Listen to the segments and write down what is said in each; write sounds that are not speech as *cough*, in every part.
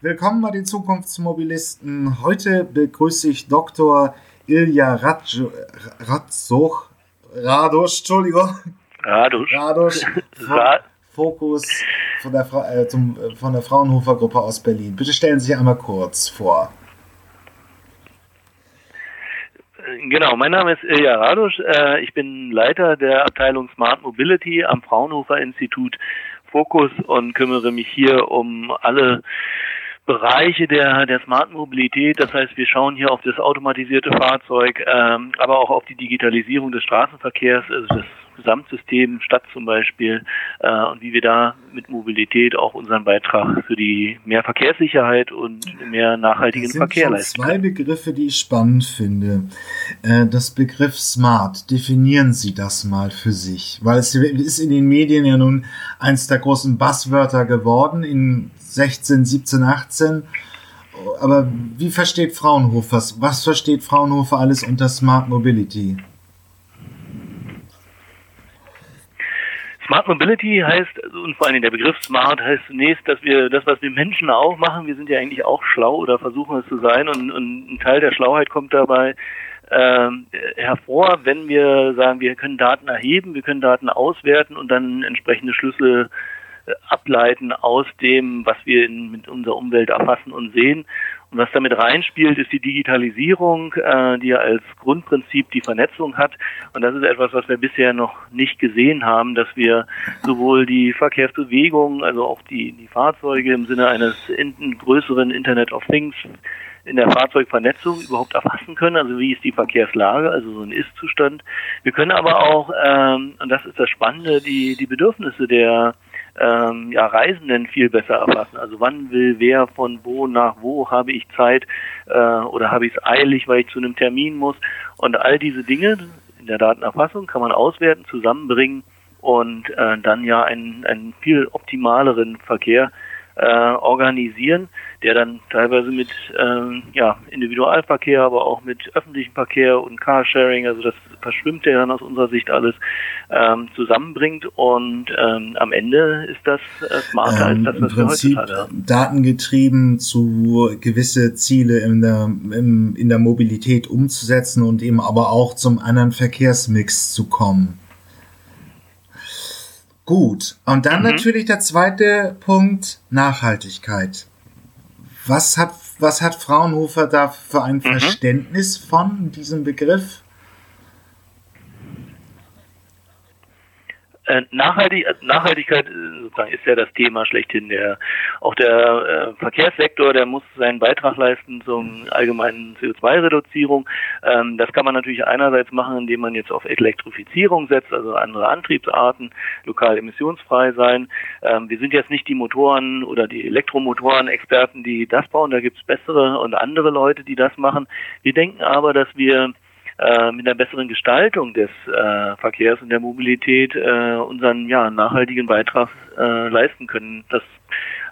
Willkommen bei den Zukunftsmobilisten. Heute begrüße ich Dr. Ilja Ratzoch, Radosch, Entschuldigung. Radosch. Radosch. *laughs* Fokus von der, äh, zum, von der Fraunhofer Gruppe aus Berlin. Bitte stellen Sie sich einmal kurz vor. Genau, mein Name ist Ilja Radosch. Äh, ich bin Leiter der Abteilung Smart Mobility am Fraunhofer Institut Fokus und kümmere mich hier um alle Bereiche der, der smarten Mobilität. Das heißt, wir schauen hier auf das automatisierte Fahrzeug, ähm, aber auch auf die Digitalisierung des Straßenverkehrs, also das Gesamtsystem, Stadt zum Beispiel, äh, und wie wir da mit Mobilität auch unseren Beitrag für die mehr Verkehrssicherheit und mehr nachhaltigen Verkehr leisten. Zwei Begriffe, die ich spannend finde. Äh, das Begriff Smart, definieren Sie das mal für sich, weil es ist in den Medien ja nun eins der großen Buzzwörter geworden in 16, 17, 18. Aber wie versteht Fraunhofer, was versteht Fraunhofer alles unter Smart Mobility? Smart Mobility heißt, und vor allem der Begriff Smart heißt zunächst, dass wir das, was wir Menschen auch machen, wir sind ja eigentlich auch schlau oder versuchen es zu sein und, und ein Teil der Schlauheit kommt dabei äh, hervor, wenn wir sagen, wir können Daten erheben, wir können Daten auswerten und dann entsprechende Schlüsse äh, ableiten aus dem, was wir in, mit unserer Umwelt erfassen und sehen. Und was damit reinspielt, ist die Digitalisierung, äh, die ja als Grundprinzip die Vernetzung hat. Und das ist etwas, was wir bisher noch nicht gesehen haben, dass wir sowohl die Verkehrsbewegung, also auch die, die Fahrzeuge im Sinne eines in, größeren Internet of Things in der Fahrzeugvernetzung überhaupt erfassen können. Also wie ist die Verkehrslage, also so ein Ist-Zustand. Wir können aber auch, ähm, und das ist das Spannende, die, die Bedürfnisse der ähm, ja, Reisenden viel besser erfassen. Also wann will wer von wo nach wo, habe ich Zeit äh, oder habe ich es eilig, weil ich zu einem Termin muss. Und all diese Dinge in der Datenerfassung kann man auswerten, zusammenbringen und äh, dann ja einen, einen viel optimaleren Verkehr äh, organisieren, der dann teilweise mit ähm, ja, Individualverkehr, aber auch mit öffentlichem Verkehr und Carsharing, also das verschwimmt ja dann aus unserer Sicht alles, ähm, zusammenbringt und ähm, am Ende ist das äh, smarter als das, was Im Prinzip wir heutzutage haben. Datengetrieben zu gewisse Ziele in der, in, in der Mobilität umzusetzen und eben aber auch zum anderen Verkehrsmix zu kommen. Gut. Und dann mhm. natürlich der zweite Punkt, Nachhaltigkeit. Was hat, was hat Fraunhofer da für ein mhm. Verständnis von diesem Begriff? Nachhaltig, äh, Nachhaltigkeit äh, sozusagen ist ja das Thema schlechthin. Der, auch der äh, Verkehrssektor, der muss seinen Beitrag leisten zum allgemeinen CO2-Reduzierung. Ähm, das kann man natürlich einerseits machen, indem man jetzt auf Elektrifizierung setzt, also andere Antriebsarten, lokal emissionsfrei sein. Ähm, wir sind jetzt nicht die Motoren oder die Elektromotoren-Experten, die das bauen. Da gibt es bessere und andere Leute, die das machen. Wir denken aber, dass wir äh, mit einer besseren Gestaltung des äh, Verkehrs und der Mobilität äh, unseren ja, nachhaltigen Beitrag äh, leisten können. Das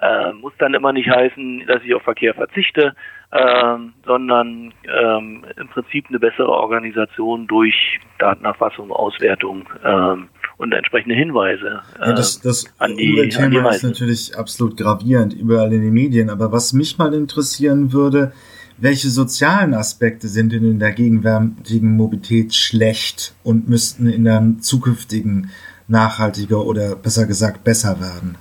äh, muss dann immer nicht heißen, dass ich auf Verkehr verzichte, äh, sondern ähm, im Prinzip eine bessere Organisation durch Datenerfassung, Auswertung äh, und entsprechende Hinweise. Äh, ja, das, das an die, Umweltthema ist natürlich absolut gravierend überall in den Medien. Aber was mich mal interessieren würde, welche sozialen Aspekte sind denn in der gegenwärtigen Mobilität schlecht und müssten in der zukünftigen nachhaltiger oder besser gesagt besser werden?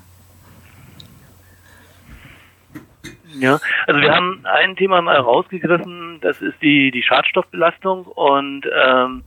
Ja, also wir haben ein Thema mal rausgegriffen, das ist die, die Schadstoffbelastung und ähm,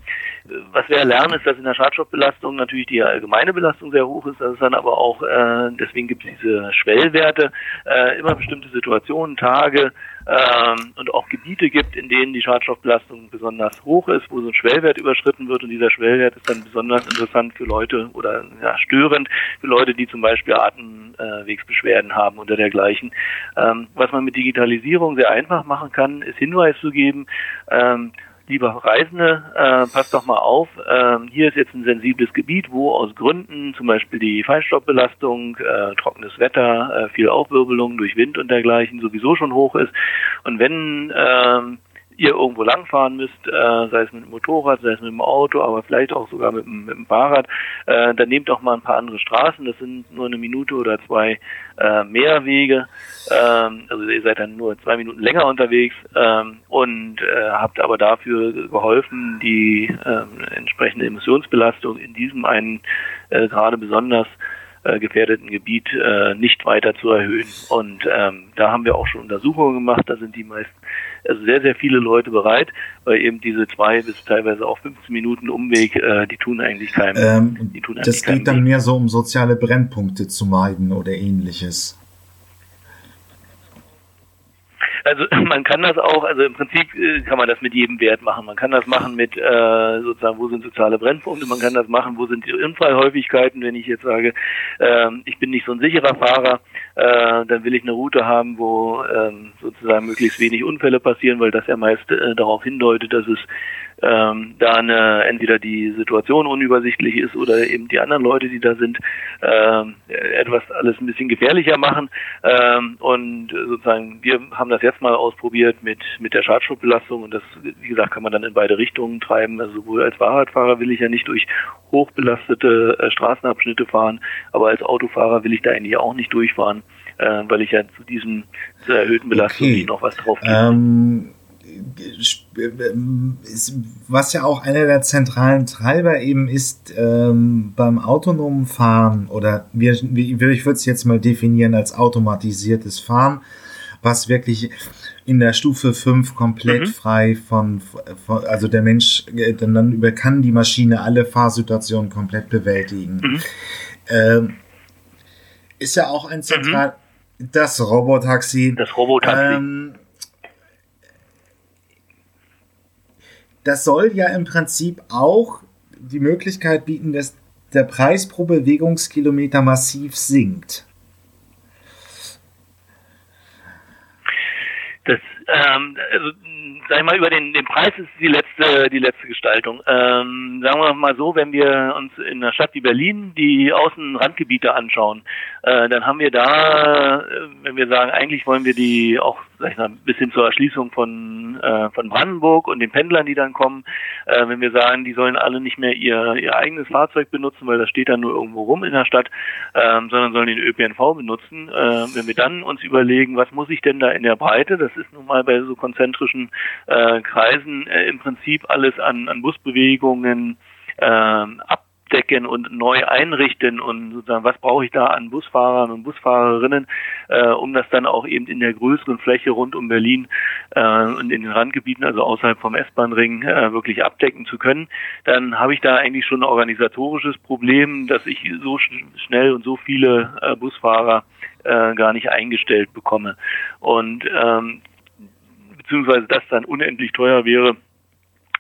was wir lernen, ist, dass in der Schadstoffbelastung natürlich die allgemeine Belastung sehr hoch ist, dass es dann aber auch, äh, deswegen gibt es diese Schwellwerte, äh, immer bestimmte Situationen, Tage äh, und auch Gebiete gibt, in denen die Schadstoffbelastung besonders hoch ist, wo so ein Schwellwert überschritten wird und dieser Schwellwert ist dann besonders interessant für Leute oder ja, störend für Leute, die zum Beispiel Atemwegsbeschwerden haben oder dergleichen. Ähm, was man mit Digitalisierung sehr einfach machen kann, ist Hinweis zu geben, ähm, lieber Reisende, äh, passt doch mal auf, äh, hier ist jetzt ein sensibles Gebiet, wo aus Gründen zum Beispiel die Feinstaubbelastung, äh, trockenes Wetter, äh, viel Aufwirbelung durch Wind und dergleichen sowieso schon hoch ist. Und wenn äh, ihr irgendwo langfahren müsst, äh, sei es mit dem Motorrad, sei es mit dem Auto, aber vielleicht auch sogar mit, dem, mit dem Fahrrad, äh, dann nehmt doch mal ein paar andere Straßen. Das sind nur eine Minute oder zwei äh, mehr Wege. Ähm, also ihr seid dann nur zwei Minuten länger unterwegs ähm, und äh, habt aber dafür geholfen, die äh, entsprechende Emissionsbelastung in diesem einen äh, gerade besonders äh, gefährdeten Gebiet äh, nicht weiter zu erhöhen. Und ähm, da haben wir auch schon Untersuchungen gemacht. Da sind die meisten, also sehr, sehr viele Leute bereit, weil eben diese zwei bis teilweise auch 15 Minuten Umweg, äh, die tun eigentlich keinem. Ähm, die tun eigentlich das geht dann Weg. mehr so um soziale Brennpunkte zu meiden oder ähnliches. Also *laughs* man kann das auch, also im Prinzip äh, kann man das mit jedem Wert machen. Man kann das machen mit äh, sozusagen, wo sind soziale Brennpunkte, man kann das machen, wo sind die Unfallhäufigkeiten, wenn ich jetzt sage, äh, ich bin nicht so ein sicherer Fahrer, äh, dann will ich eine Route haben, wo äh, sozusagen möglichst wenig Unfälle passieren, weil das ja meist äh, darauf hindeutet, dass es ähm, da eine, entweder die Situation unübersichtlich ist oder eben die anderen Leute, die da sind, ähm, etwas alles ein bisschen gefährlicher machen. Ähm, und sozusagen, wir haben das jetzt mal ausprobiert mit, mit der Schadstoffbelastung und das, wie gesagt, kann man dann in beide Richtungen treiben. Also sowohl als Fahrradfahrer will ich ja nicht durch hochbelastete äh, Straßenabschnitte fahren, aber als Autofahrer will ich da eigentlich auch nicht durchfahren, äh, weil ich ja zu diesem zur erhöhten Belastung okay. noch was drauf gebe. Ähm was ja auch einer der zentralen Treiber eben ist ähm, beim autonomen Fahren oder wir, ich würde es jetzt mal definieren als automatisiertes Fahren, was wirklich in der Stufe 5 komplett mhm. frei von, von, also der Mensch äh, dann über kann die Maschine alle Fahrsituationen komplett bewältigen. Mhm. Ähm, ist ja auch ein zentral mhm. Das Robotaxi. Das Robotaxi. Ähm, das soll ja im Prinzip auch die Möglichkeit bieten, dass der Preis pro Bewegungskilometer massiv sinkt. Das, ähm, also, sag ich mal, über den, den Preis ist die letzte, die letzte Gestaltung. Ähm, sagen wir mal so, wenn wir uns in einer Stadt wie Berlin die Außenrandgebiete anschauen, äh, dann haben wir da, äh, wenn wir sagen, eigentlich wollen wir die auch, sag ich mal, bis hin zur Erschließung von, äh, von Brandenburg und den Pendlern, die dann kommen, äh, wenn wir sagen, die sollen alle nicht mehr ihr, ihr eigenes Fahrzeug benutzen, weil das steht dann nur irgendwo rum in der Stadt, ähm, sondern sollen den ÖPNV benutzen. Äh, wenn wir dann uns überlegen, was muss ich denn da in der Breite, das ist nun mal bei so konzentrischen äh, Kreisen äh, im Prinzip alles an, an Busbewegungen äh, ab abdecken und neu einrichten und sozusagen, was brauche ich da an Busfahrern und Busfahrerinnen, äh, um das dann auch eben in der größeren Fläche rund um Berlin äh, und in den Randgebieten, also außerhalb vom S-Bahn-Ring, äh, wirklich abdecken zu können, dann habe ich da eigentlich schon ein organisatorisches Problem, dass ich so sch schnell und so viele äh, Busfahrer äh, gar nicht eingestellt bekomme. Und ähm, beziehungsweise das dann unendlich teuer wäre,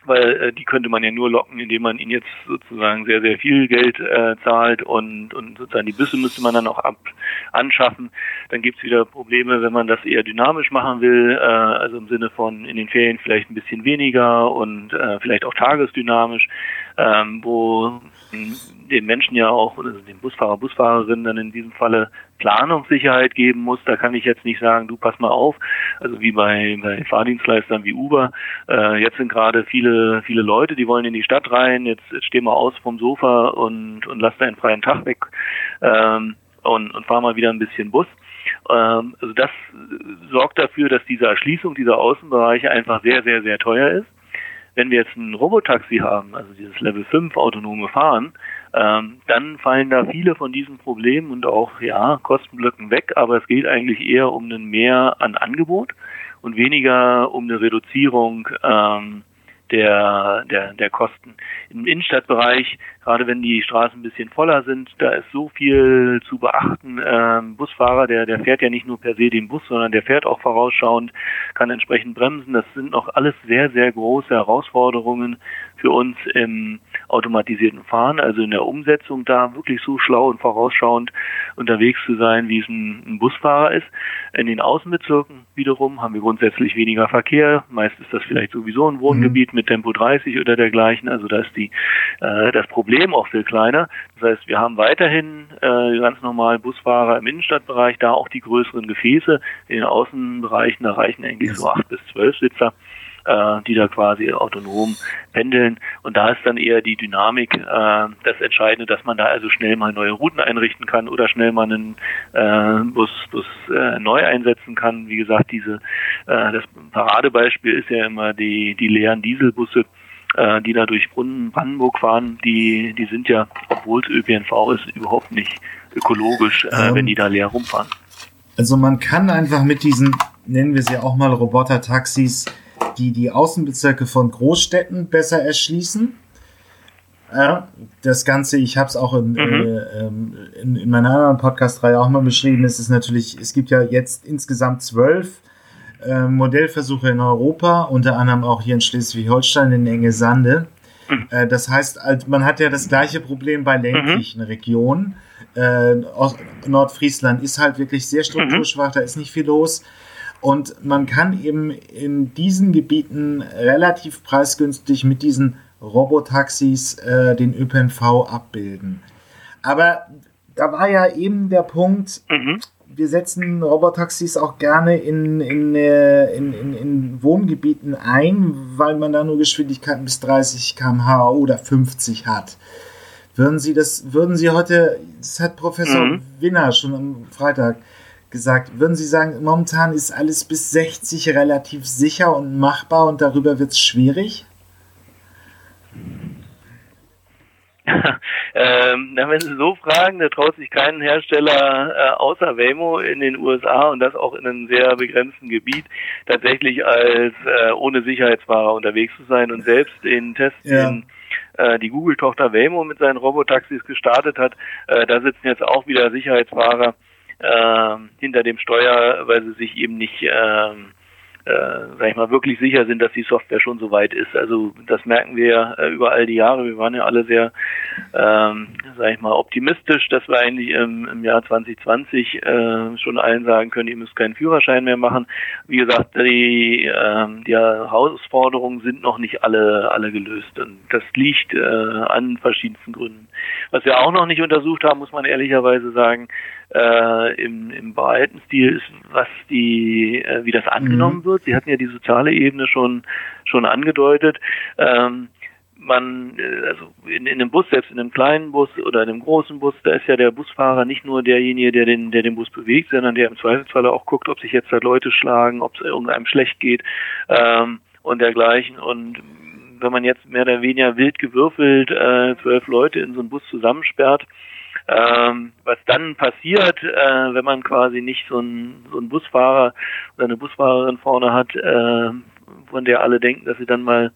weil äh, die könnte man ja nur locken, indem man ihnen jetzt sozusagen sehr, sehr viel Geld äh, zahlt und, und sozusagen die Büsse müsste man dann auch ab, anschaffen. Dann gibt's wieder Probleme, wenn man das eher dynamisch machen will, äh, also im Sinne von in den Ferien vielleicht ein bisschen weniger und äh, vielleicht auch tagesdynamisch, ähm, wo den Menschen ja auch, also den Busfahrer, Busfahrerinnen dann in diesem Falle Planungssicherheit geben muss. Da kann ich jetzt nicht sagen, du pass mal auf, also wie bei, bei Fahrdienstleistern wie Uber. Äh, jetzt sind gerade viele, viele Leute, die wollen in die Stadt rein, jetzt, jetzt steh mal aus vom Sofa und, und lass deinen freien Tag weg ähm, und, und fahr mal wieder ein bisschen Bus. Ähm, also das sorgt dafür, dass diese Erschließung dieser Außenbereiche einfach sehr, sehr, sehr teuer ist. Wenn wir jetzt ein Robotaxi haben, also dieses Level 5 autonome Fahren, ähm, dann fallen da viele von diesen Problemen und auch ja Kostenblöcken weg, aber es geht eigentlich eher um ein Mehr an Angebot und weniger um eine Reduzierung ähm, der, der, der Kosten. Im Innenstadtbereich, gerade wenn die Straßen ein bisschen voller sind, da ist so viel zu beachten. Ähm, Busfahrer, der, der fährt ja nicht nur per se den Bus, sondern der fährt auch vorausschauend, kann entsprechend bremsen. Das sind noch alles sehr, sehr große Herausforderungen für uns im automatisierten Fahren, also in der Umsetzung da wirklich so schlau und vorausschauend unterwegs zu sein, wie es ein, ein Busfahrer ist. In den Außenbezirken wiederum haben wir grundsätzlich weniger Verkehr. Meist ist das vielleicht sowieso ein Wohngebiet mhm. mit Tempo 30 oder dergleichen. Also da ist die, äh, das Problem auch viel kleiner. Das heißt, wir haben weiterhin äh, ganz normal Busfahrer im Innenstadtbereich, da auch die größeren Gefäße. In den Außenbereichen, da reichen eigentlich so acht bis zwölf Sitzer. Äh, die da quasi autonom pendeln. Und da ist dann eher die Dynamik äh, das Entscheidende, dass man da also schnell mal neue Routen einrichten kann oder schnell mal einen äh, Bus, Bus äh, neu einsetzen kann. Wie gesagt, diese äh, das Paradebeispiel ist ja immer die, die leeren Dieselbusse äh, die da durch Brandenburg fahren, die, die sind ja, obwohl es ÖPNV ist, überhaupt nicht ökologisch, äh, ähm, wenn die da leer rumfahren. Also man kann einfach mit diesen, nennen wir sie auch mal Roboter-Taxis, die die Außenbezirke von Großstädten besser erschließen. Ja, das Ganze, ich habe es auch in, mhm. äh, in, in, meiner anderen Podcast-Reihe auch mal beschrieben, es ist natürlich, es gibt ja jetzt insgesamt zwölf äh, Modellversuche in Europa, unter anderem auch hier in Schleswig-Holstein in Enge Sande. Mhm. Äh, das heißt, man hat ja das gleiche Problem bei ländlichen mhm. Regionen. Äh, Nordfriesland ist halt wirklich sehr strukturschwach, mhm. da ist nicht viel los. Und man kann eben in diesen Gebieten relativ preisgünstig mit diesen Robotaxis äh, den ÖPNV abbilden. Aber da war ja eben der Punkt, mhm. wir setzen Robotaxis auch gerne in, in, äh, in, in, in, Wohngebieten ein, weil man da nur Geschwindigkeiten bis 30 km/h oder 50 hat. Würden Sie das, würden Sie heute, das hat Professor mhm. Winner schon am Freitag gesagt, würden Sie sagen, momentan ist alles bis 60 relativ sicher und machbar und darüber wird es schwierig? *laughs* ähm, na, wenn Sie so fragen, da traut sich kein Hersteller äh, außer Waymo in den USA und das auch in einem sehr begrenzten Gebiet tatsächlich als äh, ohne Sicherheitsfahrer unterwegs zu sein und selbst den Test, ja. den äh, die Google-Tochter Waymo mit seinen Robotaxis gestartet hat, äh, da sitzen jetzt auch wieder Sicherheitsfahrer äh, hinter dem Steuer, weil sie sich eben nicht äh, äh, sag ich mal, wirklich sicher sind, dass die Software schon so weit ist. Also das merken wir ja äh, über all die Jahre. Wir waren ja alle sehr, ähm, sag ich mal, optimistisch, dass wir eigentlich im, im Jahr 2020 äh, schon allen sagen können, ihr müsst keinen Führerschein mehr machen. Wie gesagt, die, äh, die Herausforderungen sind noch nicht alle, alle gelöst. Und das liegt äh, an verschiedensten Gründen. Was wir auch noch nicht untersucht haben, muss man ehrlicherweise sagen, äh, im, im breiten Stil ist, was die, äh, wie das angenommen mhm. wird. Sie hatten ja die soziale Ebene schon schon angedeutet. Ähm, man, äh, also in, in einem Bus, selbst in einem kleinen Bus oder in einem großen Bus, da ist ja der Busfahrer nicht nur derjenige, der den, der den Bus bewegt, sondern der im Zweifelsfall auch guckt, ob sich jetzt da Leute schlagen, ob es irgendeinem schlecht geht ähm, und dergleichen. Und wenn man jetzt mehr oder weniger wild gewürfelt äh, zwölf Leute in so einen Bus zusammensperrt, ähm, was dann passiert, äh, wenn man quasi nicht so einen, so einen Busfahrer oder eine Busfahrerin vorne hat, äh, von der alle denken, dass sie dann mal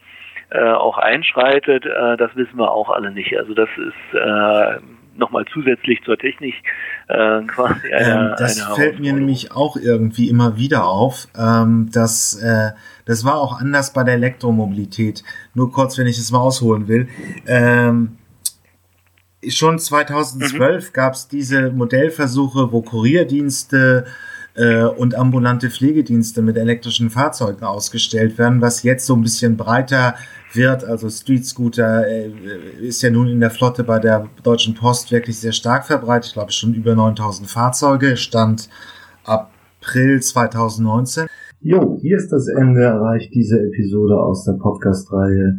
äh, auch einschreitet, äh, das wissen wir auch alle nicht. Also das ist äh, nochmal zusätzlich zur Technik äh, quasi eine, ähm, Das eine fällt mir nämlich auch irgendwie immer wieder auf, ähm, dass äh, das war auch anders bei der Elektromobilität. Nur kurz, wenn ich es mal ausholen will. Ähm, schon 2012 mhm. gab es diese Modellversuche, wo Kurierdienste äh, und ambulante Pflegedienste mit elektrischen Fahrzeugen ausgestellt werden, was jetzt so ein bisschen breiter wird. Also Street Scooter äh, ist ja nun in der Flotte bei der Deutschen Post wirklich sehr stark verbreitet. Ich glaube schon über 9000 Fahrzeuge, stand April 2019. Jo, hier ist das Ende erreicht diese Episode aus der Podcast-Reihe